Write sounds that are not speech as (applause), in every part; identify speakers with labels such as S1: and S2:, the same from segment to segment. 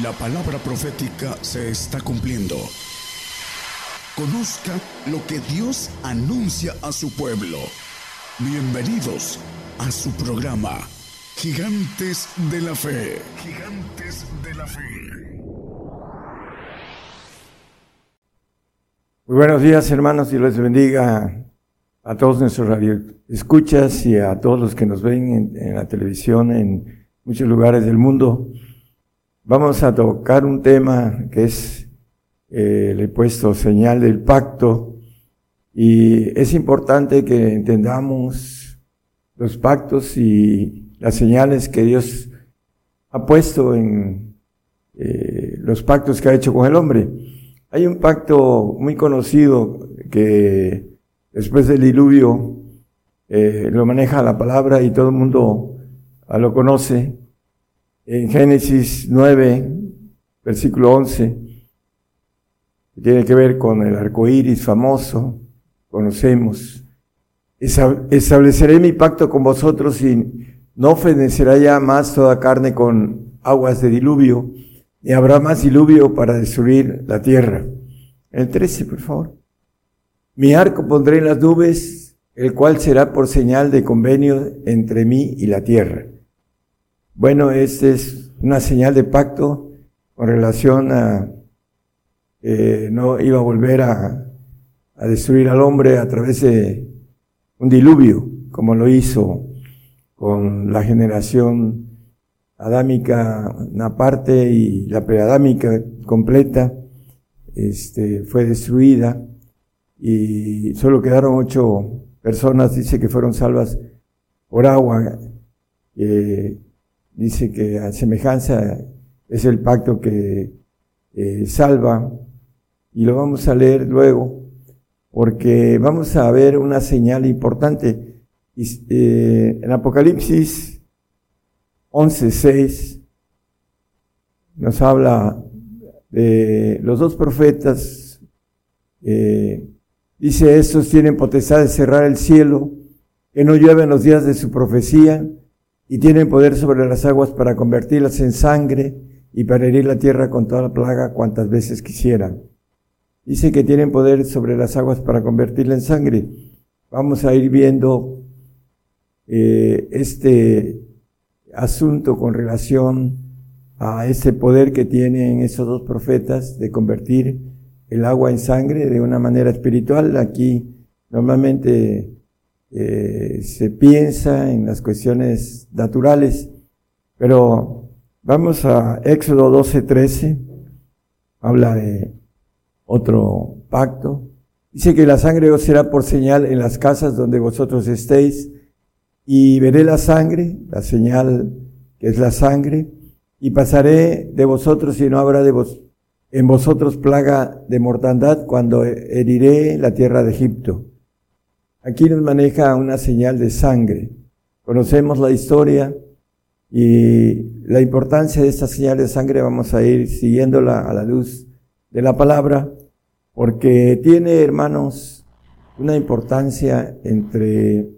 S1: La palabra profética se está cumpliendo. Conozca lo que Dios anuncia a su pueblo. Bienvenidos a su programa, Gigantes de la Fe. Gigantes de la Fe.
S2: Muy buenos días hermanos y les bendiga a todos nuestros radioescuchas y a todos los que nos ven en, la televisión en muchos lugares del mundo. Vamos a tocar un tema que es, eh, le he puesto señal del pacto y es importante que entendamos los pactos y las señales que Dios ha puesto en eh, los pactos que ha hecho con el hombre. Hay un pacto muy conocido que después del diluvio eh, lo maneja la palabra y todo el mundo lo conoce. En Génesis 9, versículo 11, que tiene que ver con el arco iris famoso, conocemos. Estableceré mi pacto con vosotros y no fenecerá ya más toda carne con aguas de diluvio, ni habrá más diluvio para destruir la tierra. El 13, por favor. Mi arco pondré en las nubes, el cual será por señal de convenio entre mí y la tierra. Bueno, esta es una señal de pacto con relación a eh, no iba a volver a, a destruir al hombre a través de un diluvio, como lo hizo con la generación adámica una parte y la preadámica completa, este, fue destruida y solo quedaron ocho personas, dice que fueron salvas por agua. Eh, dice que a semejanza es el pacto que eh, salva y lo vamos a leer luego porque vamos a ver una señal importante. Eh, en Apocalipsis 11.6 nos habla de los dos profetas eh, Dice, estos tienen potestad de cerrar el cielo, que no llueve en los días de su profecía, y tienen poder sobre las aguas para convertirlas en sangre y para herir la tierra con toda la plaga cuantas veces quisieran. Dice que tienen poder sobre las aguas para convertirla en sangre. Vamos a ir viendo eh, este asunto con relación a ese poder que tienen esos dos profetas de convertir el agua en sangre de una manera espiritual. Aquí normalmente eh, se piensa en las cuestiones naturales, pero vamos a Éxodo 12, 13, habla de otro pacto. Dice que la sangre os será por señal en las casas donde vosotros estéis, y veré la sangre, la señal que es la sangre, y pasaré de vosotros y no habrá de vos, en vosotros plaga de mortandad cuando heriré la tierra de Egipto. Aquí nos maneja una señal de sangre. Conocemos la historia y la importancia de esta señal de sangre vamos a ir siguiéndola a la luz de la palabra, porque tiene, hermanos, una importancia entre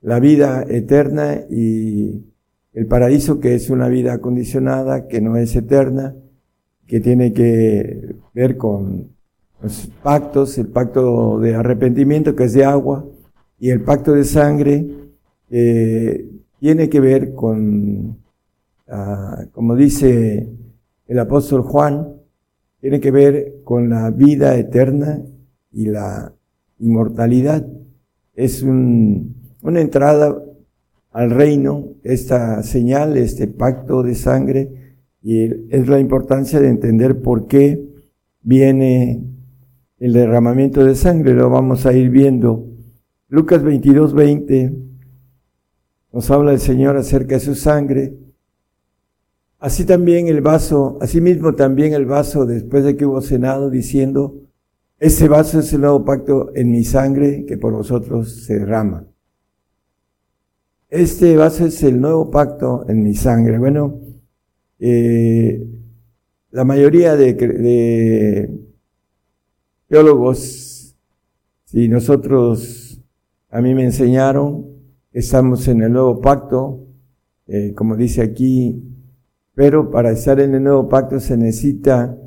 S2: la vida eterna y el paraíso, que es una vida acondicionada, que no es eterna, que tiene que ver con los pactos, el pacto de arrepentimiento que es de agua y el pacto de sangre eh, tiene que ver con, ah, como dice el apóstol Juan, tiene que ver con la vida eterna y la inmortalidad. Es un, una entrada al reino, esta señal, este pacto de sangre, y es la importancia de entender por qué viene el derramamiento de sangre. Lo vamos a ir viendo. Lucas 22, 20 nos habla el Señor acerca de su sangre. Así también el vaso, así mismo también el vaso después de que hubo cenado diciendo, este vaso es el nuevo pacto en mi sangre que por vosotros se derrama. Este vaso es el nuevo pacto en mi sangre. Bueno, eh, la mayoría de, teólogos, si nosotros, a mí me enseñaron, estamos en el nuevo pacto, eh, como dice aquí, pero para estar en el nuevo pacto se necesita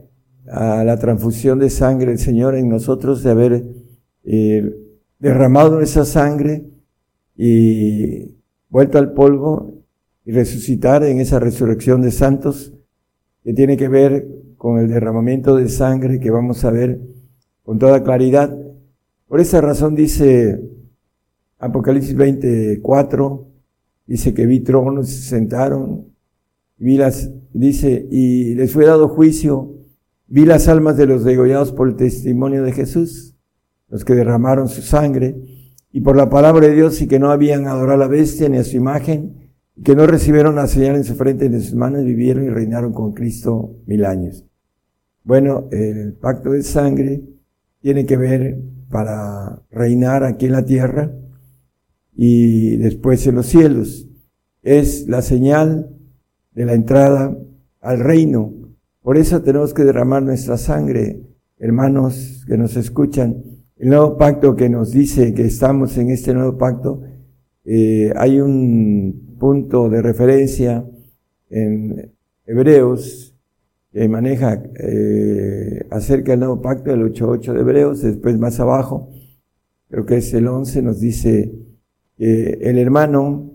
S2: a la transfusión de sangre del Señor en nosotros de haber eh, derramado esa sangre y vuelto al polvo y resucitar en esa resurrección de santos que tiene que ver con el derramamiento de sangre que vamos a ver con toda claridad. Por esa razón dice Apocalipsis 24, dice que vi tronos, se sentaron, vi las, dice, y les fue dado juicio Vi las almas de los degollados por el testimonio de Jesús, los que derramaron su sangre, y por la palabra de Dios y que no habían adorado a la bestia ni a su imagen, y que no recibieron la señal en su frente ni en sus manos, vivieron y reinaron con Cristo mil años. Bueno, el pacto de sangre tiene que ver para reinar aquí en la tierra y después en los cielos. Es la señal de la entrada al reino por eso tenemos que derramar nuestra sangre, hermanos que nos escuchan. El nuevo pacto que nos dice que estamos en este nuevo pacto, eh, hay un punto de referencia en Hebreos que maneja eh, acerca del nuevo pacto, el 8.8 de Hebreos, después más abajo, creo que es el 11, nos dice que el hermano,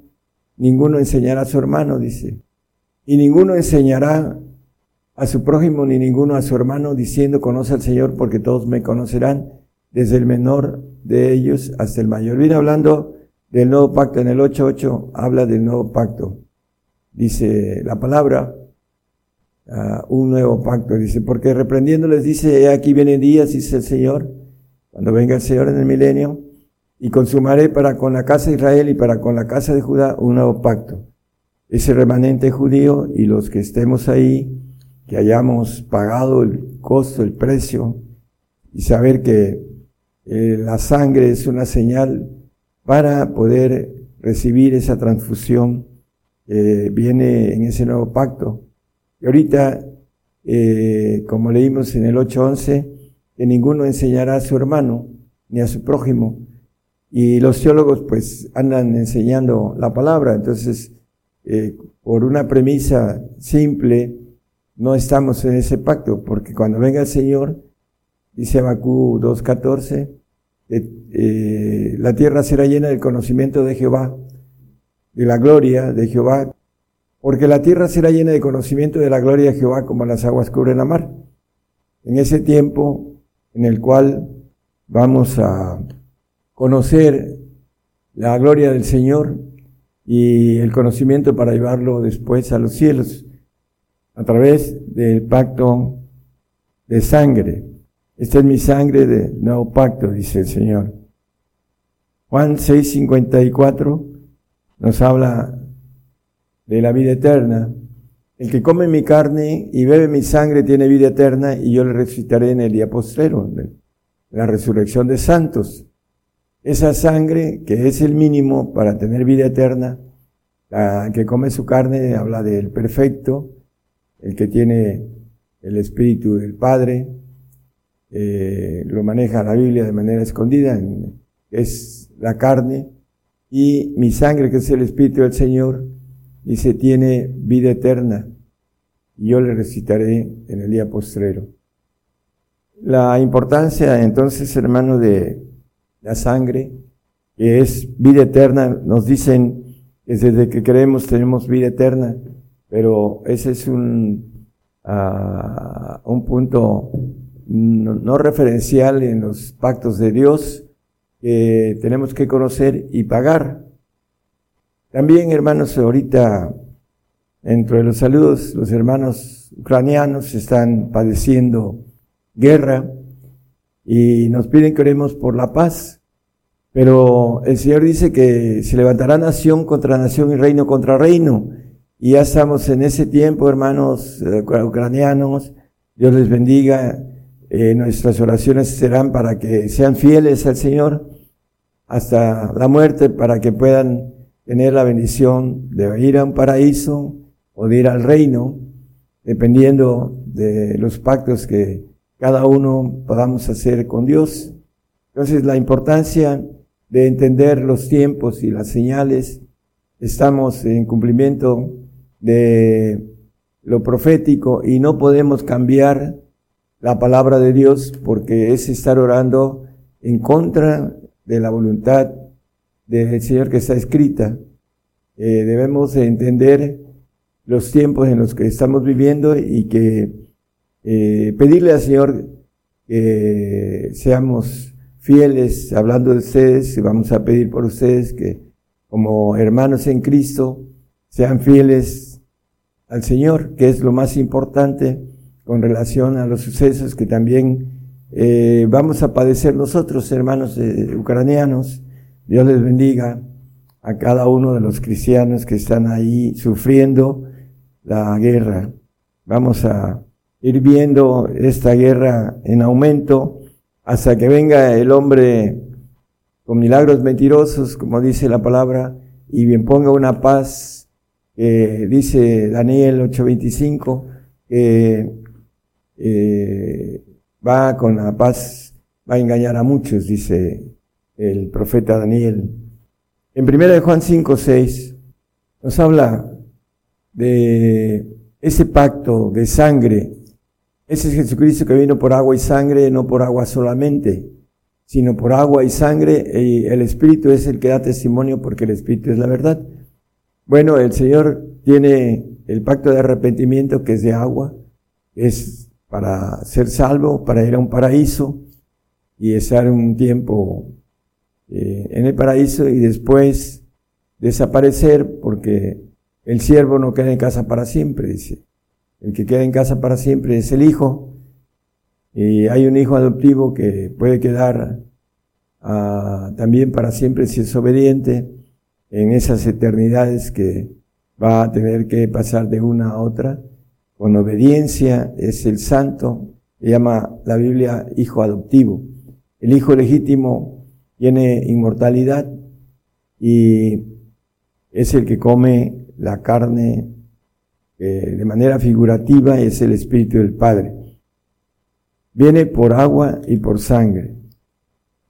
S2: ninguno enseñará a su hermano, dice, y ninguno enseñará a su prójimo ni ninguno a su hermano, diciendo, conoce al Señor porque todos me conocerán, desde el menor de ellos hasta el mayor. Viene hablando del nuevo pacto, en el 8.8 habla del nuevo pacto. Dice la palabra, uh, un nuevo pacto, dice, porque reprendiéndoles dice, aquí vienen días, dice el Señor, cuando venga el Señor en el milenio, y consumaré para con la casa de Israel y para con la casa de Judá un nuevo pacto. Ese remanente judío y los que estemos ahí, que hayamos pagado el costo, el precio, y saber que eh, la sangre es una señal para poder recibir esa transfusión que viene en ese nuevo pacto. Y ahorita, eh, como leímos en el 8.11, que ninguno enseñará a su hermano ni a su prójimo. Y los teólogos pues andan enseñando la palabra. Entonces, eh, por una premisa simple, no estamos en ese pacto, porque cuando venga el Señor, dice Abacú 2.14, eh, eh, la tierra será llena del conocimiento de Jehová, de la gloria de Jehová, porque la tierra será llena de conocimiento de la gloria de Jehová como las aguas cubren la mar. En ese tiempo en el cual vamos a conocer la gloria del Señor y el conocimiento para llevarlo después a los cielos a través del pacto de sangre. Esta es mi sangre del nuevo pacto, dice el Señor. Juan 6:54 nos habla de la vida eterna. El que come mi carne y bebe mi sangre tiene vida eterna y yo le resucitaré en el día postrero, la resurrección de santos. Esa sangre, que es el mínimo para tener vida eterna, la que come su carne habla del perfecto, el que tiene el Espíritu del Padre, eh, lo maneja la Biblia de manera escondida, es la carne, y mi sangre, que es el Espíritu del Señor, dice, tiene vida eterna, y yo le recitaré en el día postrero. La importancia entonces, hermano, de la sangre, que es vida eterna, nos dicen que desde que creemos tenemos vida eterna, pero ese es un, uh, un punto no, referencial en los pactos de Dios que tenemos que conocer y pagar. También, hermanos, ahorita, entre los saludos, los hermanos ucranianos están padeciendo guerra y nos piden que oremos por la paz. Pero el Señor dice que se levantará nación contra nación y reino contra reino. Y ya estamos en ese tiempo, hermanos eh, ucranianos. Dios les bendiga. Eh, nuestras oraciones serán para que sean fieles al Señor hasta la muerte, para que puedan tener la bendición de ir a un paraíso o de ir al reino, dependiendo de los pactos que cada uno podamos hacer con Dios. Entonces, la importancia de entender los tiempos y las señales, estamos en cumplimiento de lo profético y no podemos cambiar la palabra de Dios porque es estar orando en contra de la voluntad del Señor que está escrita. Eh, debemos entender los tiempos en los que estamos viviendo y que eh, pedirle al Señor que seamos fieles, hablando de ustedes, y vamos a pedir por ustedes que como hermanos en Cristo sean fieles al Señor, que es lo más importante con relación a los sucesos que también eh, vamos a padecer nosotros, hermanos ucranianos. Dios les bendiga a cada uno de los cristianos que están ahí sufriendo la guerra. Vamos a ir viendo esta guerra en aumento hasta que venga el hombre con milagros mentirosos, como dice la palabra, y bien ponga una paz, que dice Daniel 8:25, que eh, va con la paz, va a engañar a muchos, dice el profeta Daniel. En primera de Juan 5:6 nos habla de ese pacto de sangre. Ese es Jesucristo que vino por agua y sangre, no por agua solamente, sino por agua y sangre, y el Espíritu es el que da testimonio porque el Espíritu es la verdad. Bueno, el Señor tiene el pacto de arrepentimiento que es de agua, es para ser salvo, para ir a un paraíso y estar un tiempo eh, en el paraíso y después desaparecer porque el siervo no queda en casa para siempre, dice. El que queda en casa para siempre es el hijo. Y hay un hijo adoptivo que puede quedar ah, también para siempre si es obediente en esas eternidades que va a tener que pasar de una a otra. Con obediencia es el santo, se llama la Biblia hijo adoptivo. El hijo legítimo tiene inmortalidad y es el que come la carne eh, de manera figurativa es el Espíritu del Padre. Viene por agua y por sangre.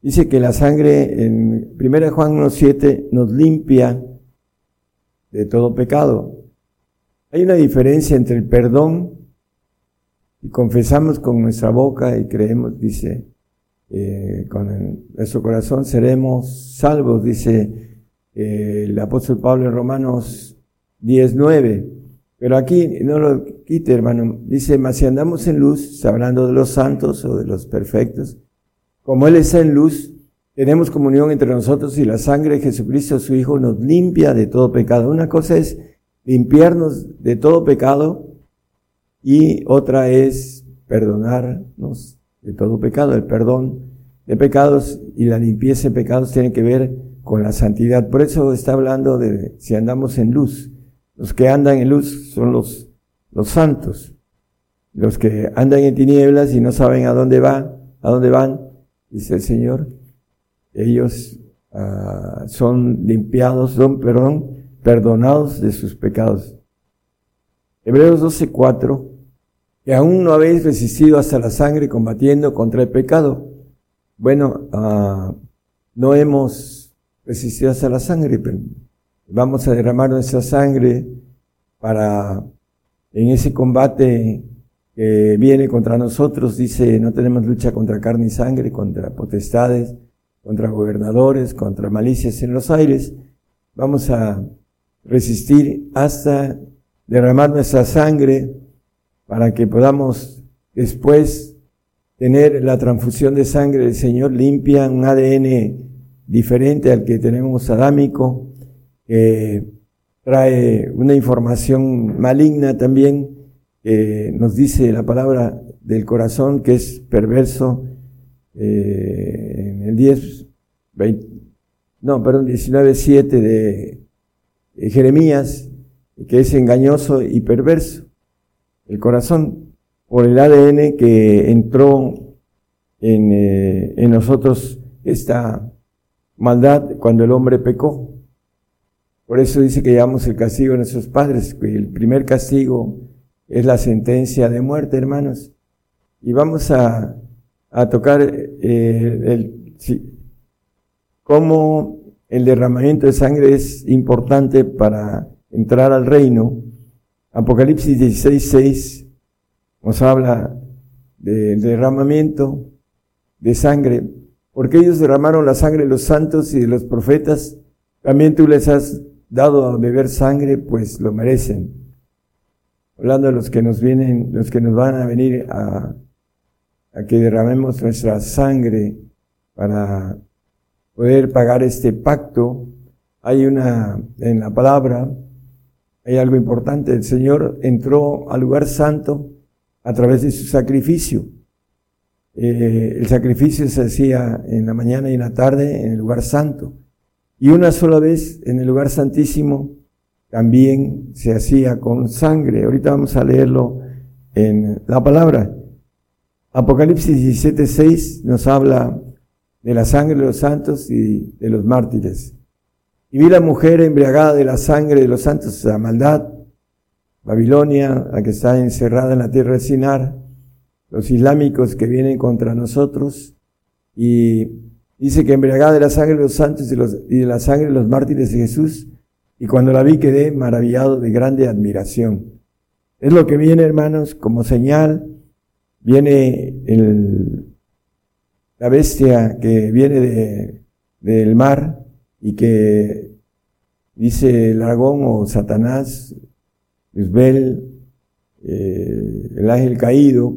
S2: Dice que la sangre en 1 Juan 1.7 nos limpia de todo pecado. Hay una diferencia entre el perdón y confesamos con nuestra boca y creemos, dice, eh, con nuestro corazón seremos salvos, dice eh, el apóstol Pablo en Romanos 19. Pero aquí no lo quite, hermano. Dice, mas si andamos en luz, hablando de los santos o de los perfectos, como Él está en luz, tenemos comunión entre nosotros y la sangre de Jesucristo, su Hijo, nos limpia de todo pecado. Una cosa es limpiarnos de todo pecado y otra es perdonarnos de todo pecado. El perdón de pecados y la limpieza de pecados tiene que ver con la santidad. Por eso está hablando de si andamos en luz. Los que andan en luz son los, los santos. Los que andan en tinieblas y no saben a dónde van, a dónde van, dice el Señor, ellos uh, son limpiados, son, perdón, perdonados de sus pecados. Hebreos 12:4, que aún no habéis resistido hasta la sangre combatiendo contra el pecado. Bueno, uh, no hemos resistido hasta la sangre, pero Vamos a derramar nuestra sangre para, en ese combate que viene contra nosotros, dice, no tenemos lucha contra carne y sangre, contra potestades, contra gobernadores, contra malicias en los aires. Vamos a resistir hasta derramar nuestra sangre para que podamos después tener la transfusión de sangre del Señor limpia, un ADN diferente al que tenemos adámico, que trae una información maligna también, que nos dice la palabra del corazón que es perverso, eh, en el 10, 20, no, perdón, 19, 7 de, Jeremías, que es engañoso y perverso. El corazón, por el ADN que entró en, eh, en nosotros esta maldad cuando el hombre pecó. Por eso dice que llevamos el castigo de nuestros padres, que el primer castigo es la sentencia de muerte, hermanos. Y vamos a, a tocar eh, el, cómo el derramamiento de sangre es importante para entrar al reino. Apocalipsis 16, 6 nos habla del derramamiento de sangre, porque ellos derramaron la sangre de los santos y de los profetas, también tú les has dado a beber sangre, pues lo merecen. Hablando de los que nos vienen, los que nos van a venir a, que derramemos nuestra sangre para poder pagar este pacto, hay una, en la palabra, hay algo importante. El Señor entró al lugar santo a través de su sacrificio. Eh, el sacrificio se hacía en la mañana y en la tarde en el lugar santo. Y una sola vez en el lugar santísimo también se hacía con sangre. Ahorita vamos a leerlo en la palabra. Apocalipsis 17:6 nos habla de la sangre de los santos y de los mártires. Y vi la mujer embriagada de la sangre de los santos, la maldad, Babilonia, la que está encerrada en la tierra de Sinar, los islámicos que vienen contra nosotros, y dice que embriagada de la sangre de los santos y, de la sangre de los mártires de Jesús, y cuando la vi quedé maravillado de grande admiración. Es lo que viene, hermanos, como señal, viene el, la bestia que viene de, del mar y que dice el dragón o Satanás, Isbel, eh, el ángel caído,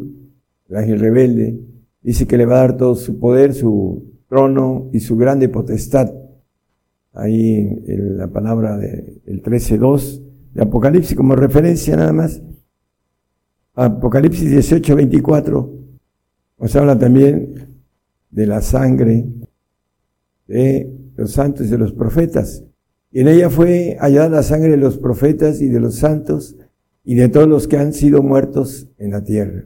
S2: el ángel rebelde, dice que le va a dar todo su poder, su trono y su grande potestad. Ahí en la palabra del 13.2 de Apocalipsis como referencia nada más. Apocalipsis 18.24 nos habla también de la sangre de los santos y de los profetas. Y en ella fue hallada la sangre de los profetas y de los santos y de todos los que han sido muertos en la tierra.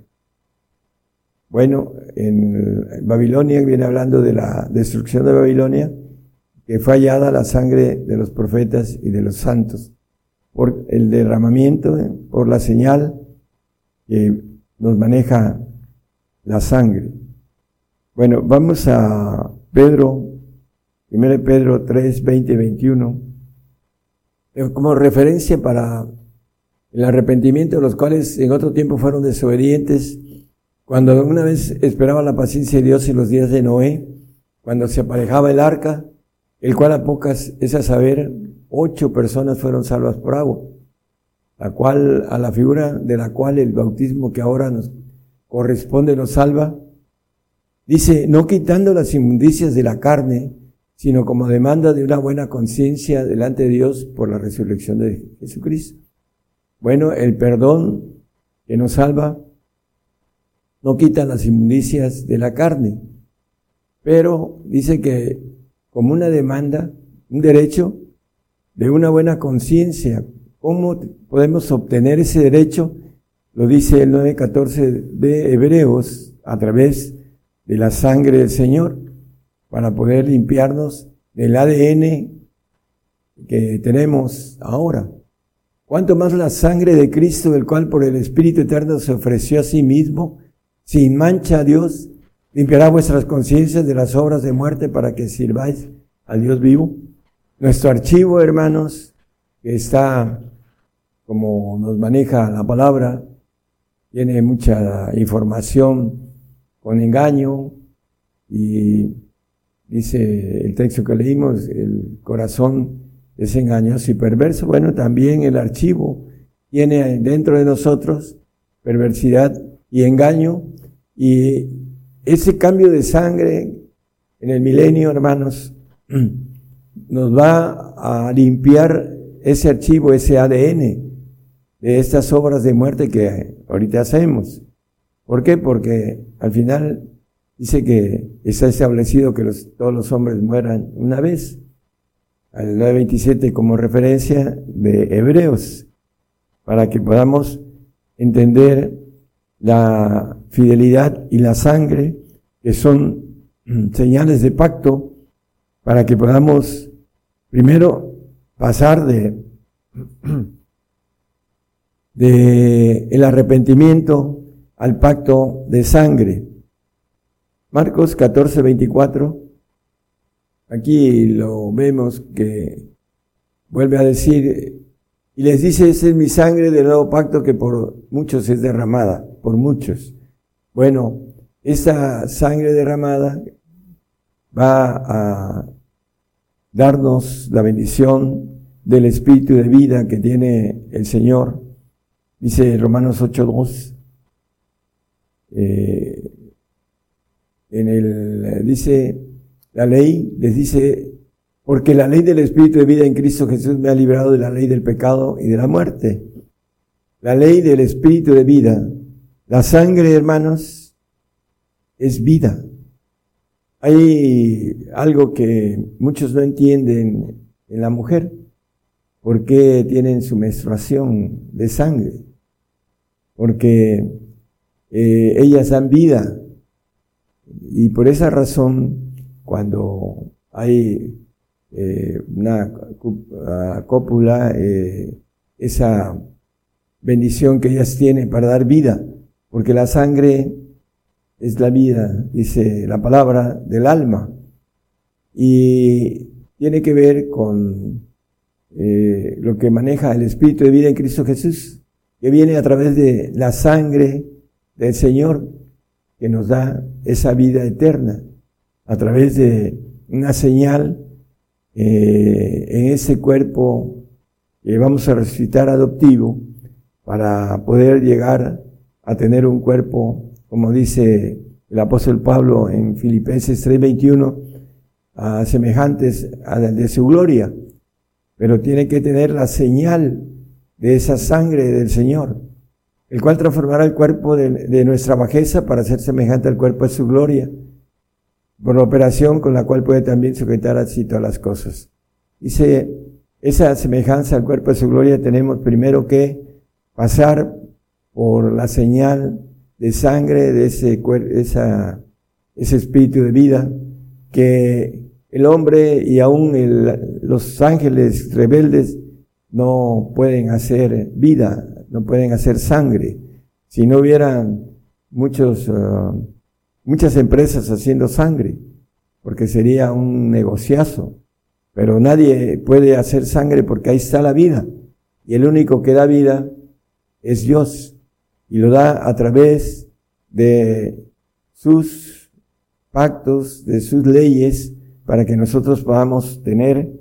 S2: Bueno, en Babilonia viene hablando de la destrucción de Babilonia, que fue hallada la sangre de los profetas y de los santos, por el derramamiento, por la señal que nos maneja la sangre. Bueno, vamos a Pedro, 1 Pedro 3, 20, 21, como referencia para el arrepentimiento de los cuales en otro tiempo fueron desobedientes, cuando una vez esperaban la paciencia de Dios en los días de Noé, cuando se aparejaba el arca, el cual a pocas, es a saber, ocho personas fueron salvas por agua, la cual, a la figura de la cual el bautismo que ahora nos corresponde nos salva, Dice, no quitando las inmundicias de la carne, sino como demanda de una buena conciencia delante de Dios por la resurrección de Jesucristo. Bueno, el perdón que nos salva no quita las inmundicias de la carne, pero dice que como una demanda, un derecho de una buena conciencia, ¿cómo podemos obtener ese derecho? Lo dice el 9.14 de Hebreos a través de la sangre del Señor para poder limpiarnos del ADN que tenemos ahora. Cuanto más la sangre de Cristo, el cual por el Espíritu Eterno se ofreció a sí mismo, sin mancha Dios, limpiará vuestras conciencias de las obras de muerte para que sirváis al Dios vivo. Nuestro archivo, hermanos, que está, como nos maneja la palabra, tiene mucha información con engaño y dice el texto que leímos, el corazón es engañoso y perverso. Bueno, también el archivo tiene dentro de nosotros perversidad y engaño y ese cambio de sangre en el milenio, hermanos, (clears throat) nos va a limpiar ese archivo, ese ADN de estas obras de muerte que ahorita hacemos. ¿Por qué? Porque al final dice que está establecido que todos los hombres mueran una vez. Al 9.27 como referencia de Hebreos, para que podamos entender la fidelidad y la sangre, que son señales de pacto, para que podamos primero pasar de, (clears throat) de el arrepentimiento al pacto de sangre. Marcos 14, 24. Aquí lo vemos que vuelve a decir Y les dice, esa es mi sangre del nuevo pacto que por muchos es derramada, por muchos. Bueno, esa sangre derramada va a darnos la bendición del espíritu de vida que tiene el Señor. Dice Romanos 8.2. Eh, en el, dice, la ley les dice, porque la ley del Espíritu de vida en Cristo Jesús me ha librado de la ley del pecado y de la muerte. La ley del Espíritu de vida. La sangre, hermanos, es vida. Hay algo que muchos no entienden en la mujer. ¿Por qué tienen su menstruación de sangre? Porque eh, ellas dan vida. Y por esa razón, cuando hay eh, una cópula, eh, esa bendición que ellas tienen para dar vida, porque la sangre es la vida, dice la palabra del alma, y tiene que ver con eh, lo que maneja el Espíritu de vida en Cristo Jesús, que viene a través de la sangre del Señor, que nos da esa vida eterna, a través de una señal eh, en ese cuerpo que vamos a resucitar adoptivo para poder llegar a tener un cuerpo, como dice el apóstol Pablo en Filipenses 3:21, a semejantes a de su gloria, pero tiene que tener la señal de esa sangre del Señor, el cual transformará el cuerpo de, de nuestra bajeza para ser semejante al cuerpo de su gloria por la operación con la cual puede también sujetar así todas las cosas. Dice, esa semejanza al cuerpo de su gloria tenemos primero que pasar por la señal de sangre de ese, esa, ese espíritu de vida que el hombre y aún los ángeles rebeldes no pueden hacer vida, no pueden hacer sangre. Si no hubieran muchos uh, muchas empresas haciendo sangre, porque sería un negociazo. Pero nadie puede hacer sangre porque ahí está la vida. Y el único que da vida es Dios. Y lo da a través de sus pactos, de sus leyes, para que nosotros podamos tener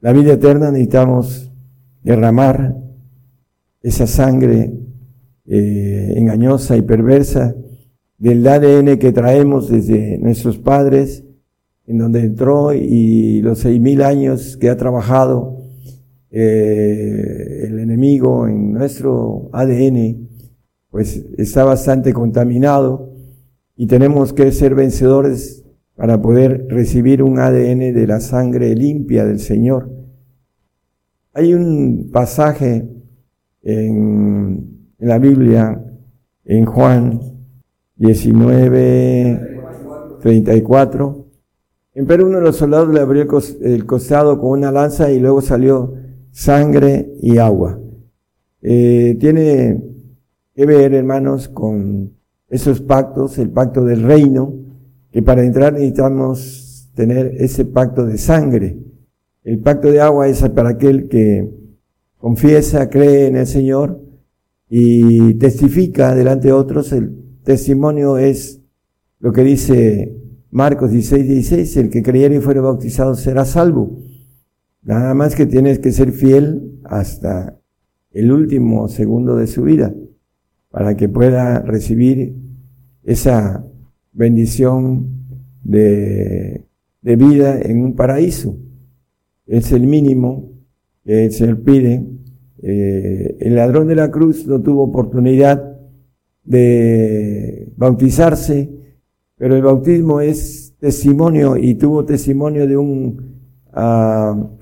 S2: la vida eterna. Necesitamos derramar esa sangre eh, engañosa y perversa del ADN que traemos desde nuestros padres, en donde entró y los seis mil años que ha trabajado eh, el enemigo en nuestro ADN, pues está bastante contaminado y tenemos que ser vencedores para poder recibir un ADN de la sangre limpia del Señor. Hay un pasaje en, la Biblia, en Juan 19, 34. Empero uno de los soldados le abrió el costado con una lanza y luego salió sangre y agua. Eh, tiene que ver, hermanos, con esos pactos, el pacto del reino, que para entrar necesitamos tener ese pacto de sangre. El pacto de agua es para aquel que confiesa, cree en el Señor y testifica delante de otros el testimonio es lo que dice Marcos 16, 16, el que creyere y fuere bautizado será salvo. Nada más que tienes que ser fiel hasta el último segundo de su vida para que pueda recibir esa bendición de, de vida en un paraíso. Es el mínimo que el Señor pide. Eh, el ladrón de la cruz no tuvo oportunidad de bautizarse, pero el bautismo es testimonio y tuvo testimonio de un uh,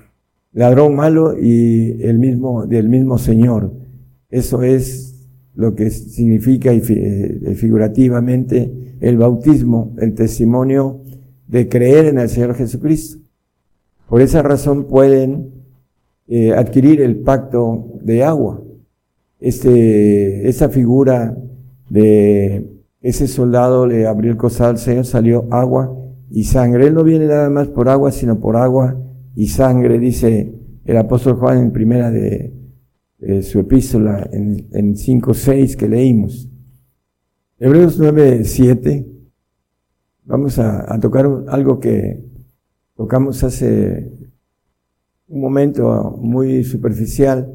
S2: ladrón malo y el mismo, del mismo Señor. Eso es lo que significa y, eh, figurativamente el bautismo, el testimonio de creer en el Señor Jesucristo. Por esa razón pueden eh, adquirir el pacto de agua. Este, esa figura de ese soldado le abrió el costal al Señor, salió agua y sangre. Él no viene nada más por agua, sino por agua y sangre, dice el apóstol Juan en primera de eh, su epístola en, en 5.6 que leímos. Hebreos 9.7, vamos a, a tocar algo que tocamos hace un momento muy superficial.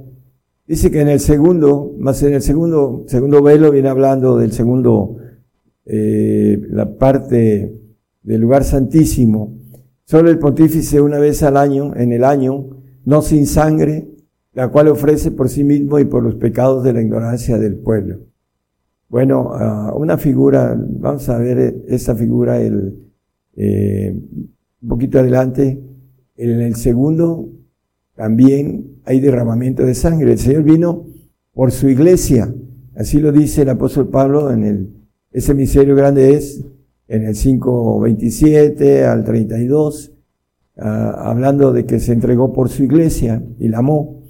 S2: Dice que en el segundo, más en el segundo, segundo velo viene hablando del segundo, eh, la parte del lugar santísimo. Solo el pontífice una vez al año, en el año, no sin sangre, la cual ofrece por sí mismo y por los pecados de la ignorancia del pueblo. Bueno, uh, una figura, vamos a ver esa figura el, eh, un poquito adelante. En el segundo también hay derramamiento de sangre. El Señor vino por su iglesia. Así lo dice el apóstol Pablo en el, ese misterio grande es en el 5.27 al 32, ah, hablando de que se entregó por su iglesia y la amó.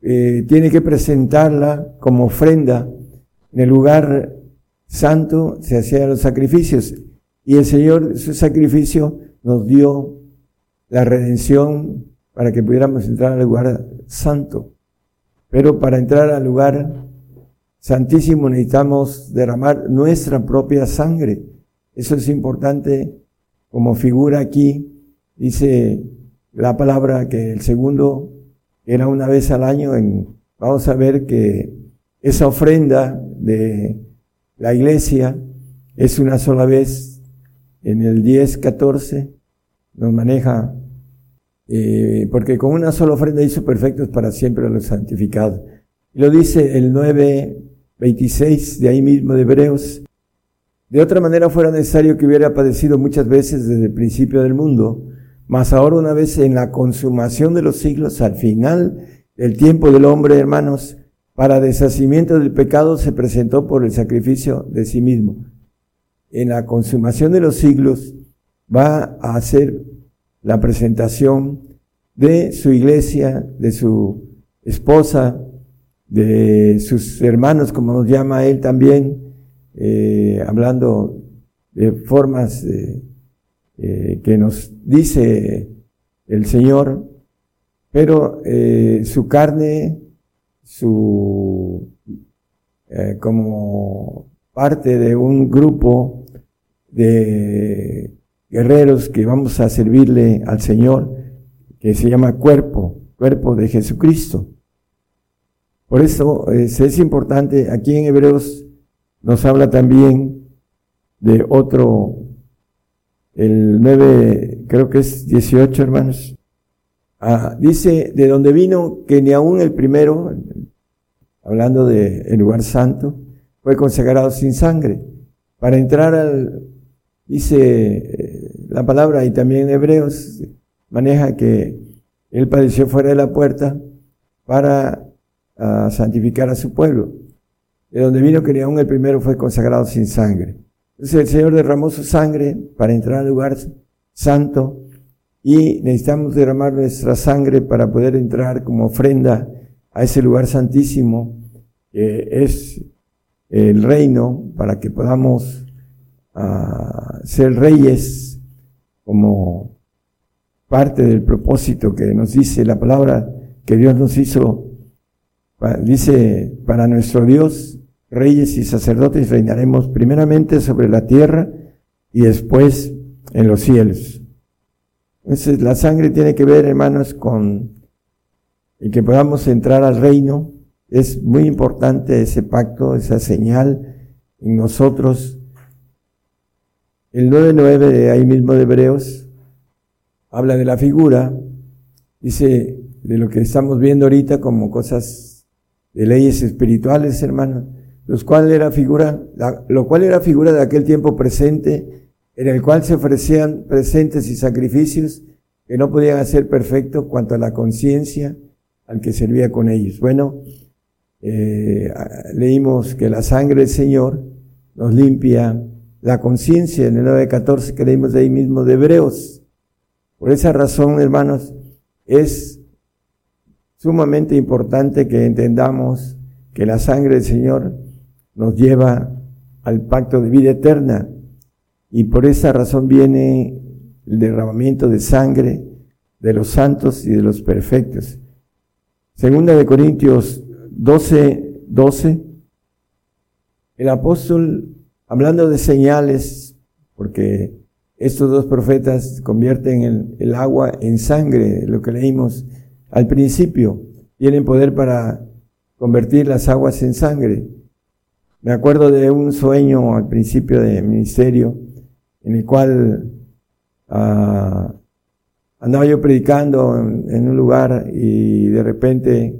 S2: Eh, tiene que presentarla como ofrenda en el lugar santo, se hacían los sacrificios y el Señor, su sacrificio, nos dio la redención para que pudiéramos entrar al lugar santo. Pero para entrar al lugar santísimo necesitamos derramar nuestra propia sangre. Eso es importante como figura aquí. Dice la palabra que el segundo era una vez al año. En, vamos a ver que esa ofrenda de la iglesia es una sola vez. En el 10, 14 nos maneja eh, porque con una sola ofrenda hizo perfectos para siempre a los santificados. Lo dice el 9.26 de ahí mismo de Hebreos. De otra manera fuera necesario que hubiera padecido muchas veces desde el principio del mundo, mas ahora una vez en la consumación de los siglos, al final del tiempo del hombre, hermanos, para deshacimiento del pecado se presentó por el sacrificio de sí mismo. En la consumación de los siglos va a hacer la presentación de su iglesia, de su esposa, de sus hermanos, como nos llama él también, eh, hablando de formas eh, eh, que nos dice el Señor, pero su carne, su como parte de un grupo de guerreros que vamos a servirle al Señor, que se llama cuerpo, cuerpo de Jesucristo. Por eso es, importante, aquí en Hebreos nos habla también de otro, el 9, creo que es 18 hermanos. Ah, dice, de donde vino que ni aún el primero, hablando del el lugar santo, fue consagrado sin sangre. Para entrar al, dice la palabra y también Hebreos maneja que él padeció fuera de la puerta para ah, santificar a su pueblo. De donde vino que ni aún el primero fue consagrado sin sangre. Entonces el Señor derramó su sangre para entrar al lugar santo y necesitamos derramar nuestra sangre para poder entrar como ofrenda a ese lugar santísimo que es el reino para que podamos uh, ser reyes como parte del propósito que nos dice la palabra que Dios nos hizo. Dice, para nuestro Dios, reyes y sacerdotes reinaremos primeramente sobre la tierra y después en los cielos. Entonces la sangre tiene que ver, hermanos, con el que podamos entrar al reino. Es muy importante ese pacto, esa señal en nosotros el 9.9 de ahí mismo de Hebreos habla de la figura, dice de lo que estamos viendo ahorita como cosas de leyes espirituales, hermanos, los cuales era figura, lo cual era figura de aquel tiempo presente, en el cual se ofrecían presentes y sacrificios que no podían hacer perfecto cuanto a la conciencia al que servía con ellos. Bueno, eh, leímos que la sangre del Señor nos limpia la conciencia en el 9.14 que leímos de ahí mismo de Hebreos. Por esa razón, hermanos, es sumamente importante que entendamos que la sangre del Señor nos lleva al pacto de vida eterna y por esa razón viene el derramamiento de sangre de los santos y de los perfectos. Segunda de Corintios 12, 12, el apóstol, hablando de señales, porque estos dos profetas convierten el, el agua en sangre, lo que leímos al principio, tienen poder para convertir las aguas en sangre. Me acuerdo de un sueño al principio de ministerio en el cual ah, andaba yo predicando en, un lugar y de repente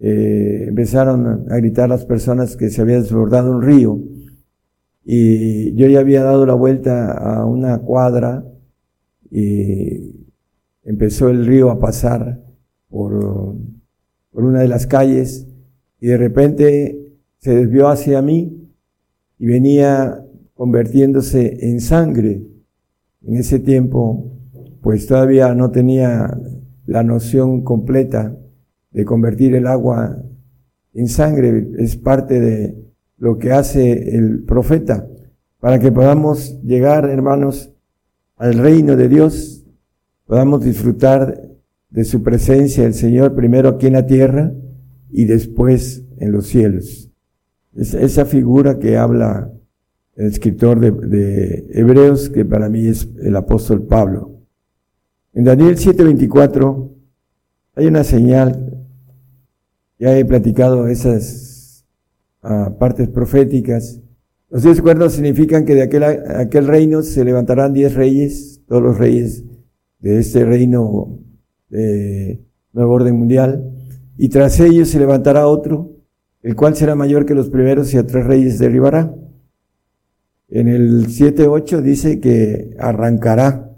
S2: eh, empezaron a gritar las personas que se había desbordado un río. Y yo ya había dado la vuelta a una cuadra y empezó el río a pasar por, por una de las calles y de repente se desvió hacia mí y venía convirtiéndose en sangre. En ese tiempo, pues todavía no tenía la noción completa de convertir el agua en sangre. Es parte de lo que hace el profeta para que podamos llegar, hermanos, al reino de Dios, podamos disfrutar de su presencia, el Señor, primero aquí en la tierra y después en los cielos. Esa figura que habla el escritor de, Hebreos, que para mí es el apóstol Pablo. En Daniel 7:24 hay una señal, ya he platicado esas ah, partes proféticas. Los diez cuernos significan que de aquel, aquel reino se levantarán diez reyes, todos los reyes de este reino de nuevo orden mundial, y tras ellos se levantará otro, el cual será mayor que los primeros y a tres reyes derribará. En el 7.8 dice que arrancará.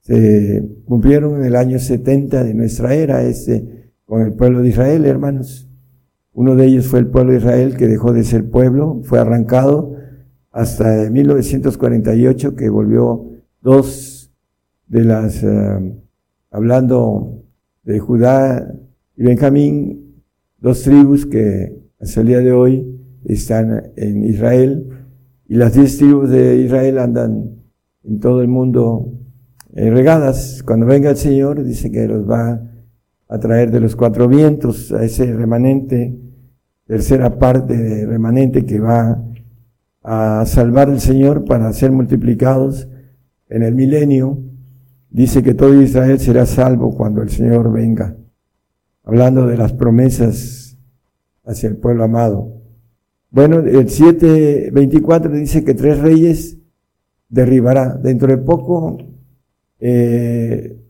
S2: Se cumplieron en el año 70 de nuestra era este, con el pueblo de Israel, hermanos. Uno de ellos fue el pueblo de Israel que dejó de ser pueblo, fue arrancado hasta 1948 que volvió dos de las, eh, hablando de Judá y Benjamín, dos tribus que hasta el día de hoy están en Israel y las diez tribus de Israel andan en todo el mundo eh, regadas. Cuando venga el Señor, dice que los va a traer de los cuatro vientos a ese remanente, tercera parte de remanente que va a salvar el Señor para ser multiplicados en el milenio. Dice que todo Israel será salvo cuando el Señor venga. Hablando de las promesas hacia el pueblo amado. Bueno, el 7.24 dice que tres reyes derribará. Dentro de poco, eh,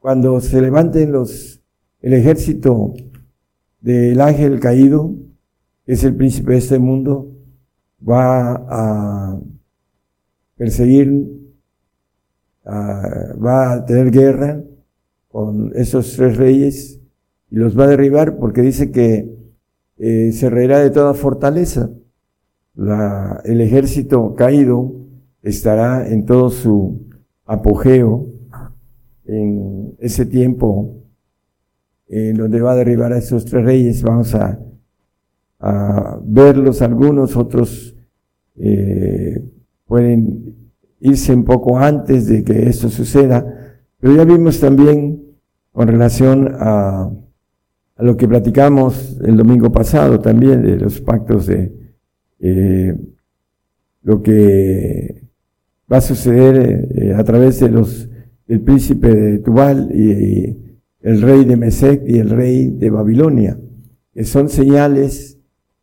S2: cuando se levanten los, el ejército del ángel caído, que es el príncipe de este mundo, va a perseguir, va a tener guerra con esos tres reyes y los va a derribar porque dice que eh, se reirá de toda fortaleza. La, el ejército caído estará en todo su apogeo en ese tiempo en donde va a derribar a esos tres reyes. Vamos a, a verlos algunos, otros eh, pueden irse un poco antes de que esto suceda, pero ya vimos también con relación a a lo que platicamos el domingo pasado también de los pactos de eh, lo que va a suceder eh, a través de los del príncipe de Tubal y, el rey de Mesec y el rey de Babilonia, que son señales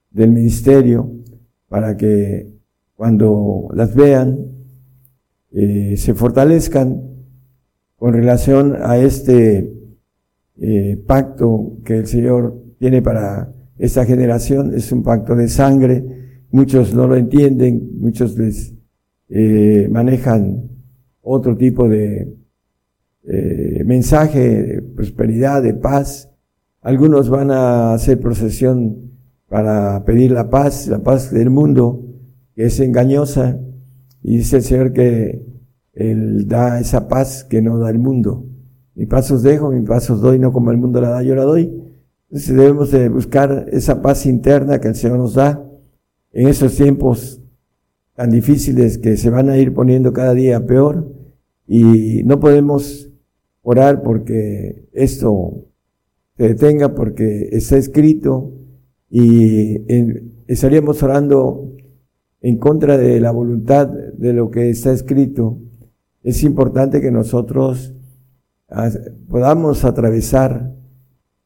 S2: del ministerio para que cuando las vean eh, se fortalezcan con relación a este eh, pacto que el Señor tiene para esta generación es un pacto de sangre. Muchos no lo entienden, muchos les eh, manejan otro tipo de eh, mensaje de prosperidad, de paz. Algunos van a hacer procesión para pedir la paz, la paz del mundo, que es engañosa, y dice el Señor que Él da esa paz que no da el mundo. Mi pasos dejo, mi pasos doy, no como el mundo la da, yo la doy. Entonces debemos de buscar esa paz interna que el Señor nos da en esos tiempos tan difíciles que se van a ir poniendo cada día peor. Y no podemos orar porque esto se detenga porque está escrito. Y estaríamos orando en contra de la voluntad de lo que está escrito, es importante que nosotros podamos atravesar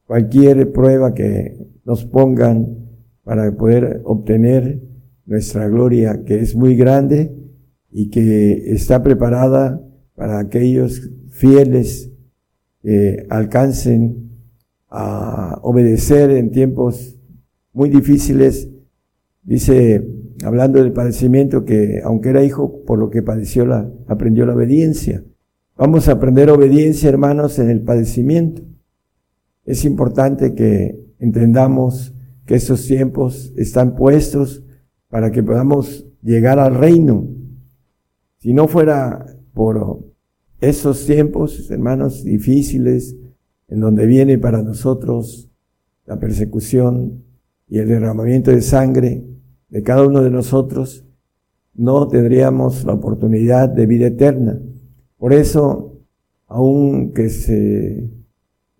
S2: cualquier prueba que nos pongan para poder obtener nuestra gloria, que es muy grande y que está preparada para aquellos fieles que alcancen a obedecer en tiempos muy difíciles. Dice, hablando del padecimiento, que aunque era hijo, por lo que padeció, la, aprendió la obediencia. Vamos a aprender obediencia, hermanos, en el padecimiento. Es importante que entendamos que esos tiempos están puestos para que podamos llegar al reino. Si no fuera por esos tiempos, hermanos, difíciles, en donde viene para nosotros la persecución y el derramamiento de sangre de cada uno de nosotros, no tendríamos la oportunidad de vida eterna. Por eso, aunque se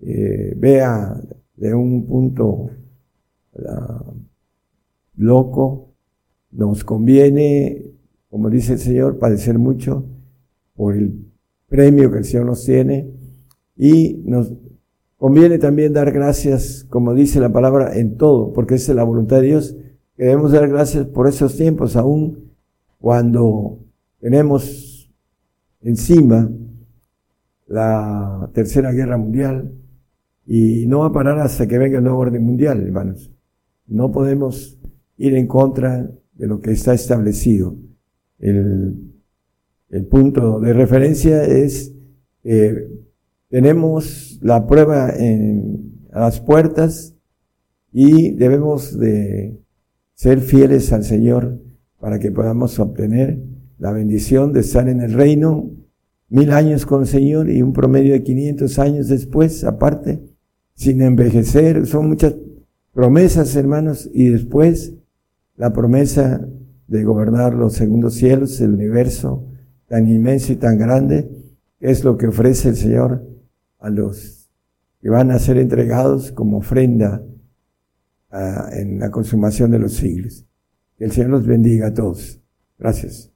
S2: eh, vea de un punto loco, nos conviene, como dice el Señor, padecer mucho por el premio que el Señor nos tiene y nos conviene también dar gracias, como dice la palabra, en todo, porque esa es la voluntad de Dios. Debemos dar gracias por esos tiempos, aún cuando tenemos encima la tercera guerra mundial y no va a parar hasta que venga el nuevo orden mundial, hermanos. No podemos ir en contra de lo que está establecido. El, punto de referencia es, eh, tenemos la prueba en, las puertas y debemos de ser fieles al Señor para que podamos obtener la bendición de estar en el reino mil años con el Señor y un promedio de 500 años después, aparte, sin envejecer. Son muchas promesas, hermanos, y después la promesa de gobernar los segundos cielos, el universo tan inmenso y tan grande, es lo que ofrece el Señor a los que van a ser entregados como ofrenda ah, en la consumación de los siglos. Que el Señor los bendiga a todos. Gracias.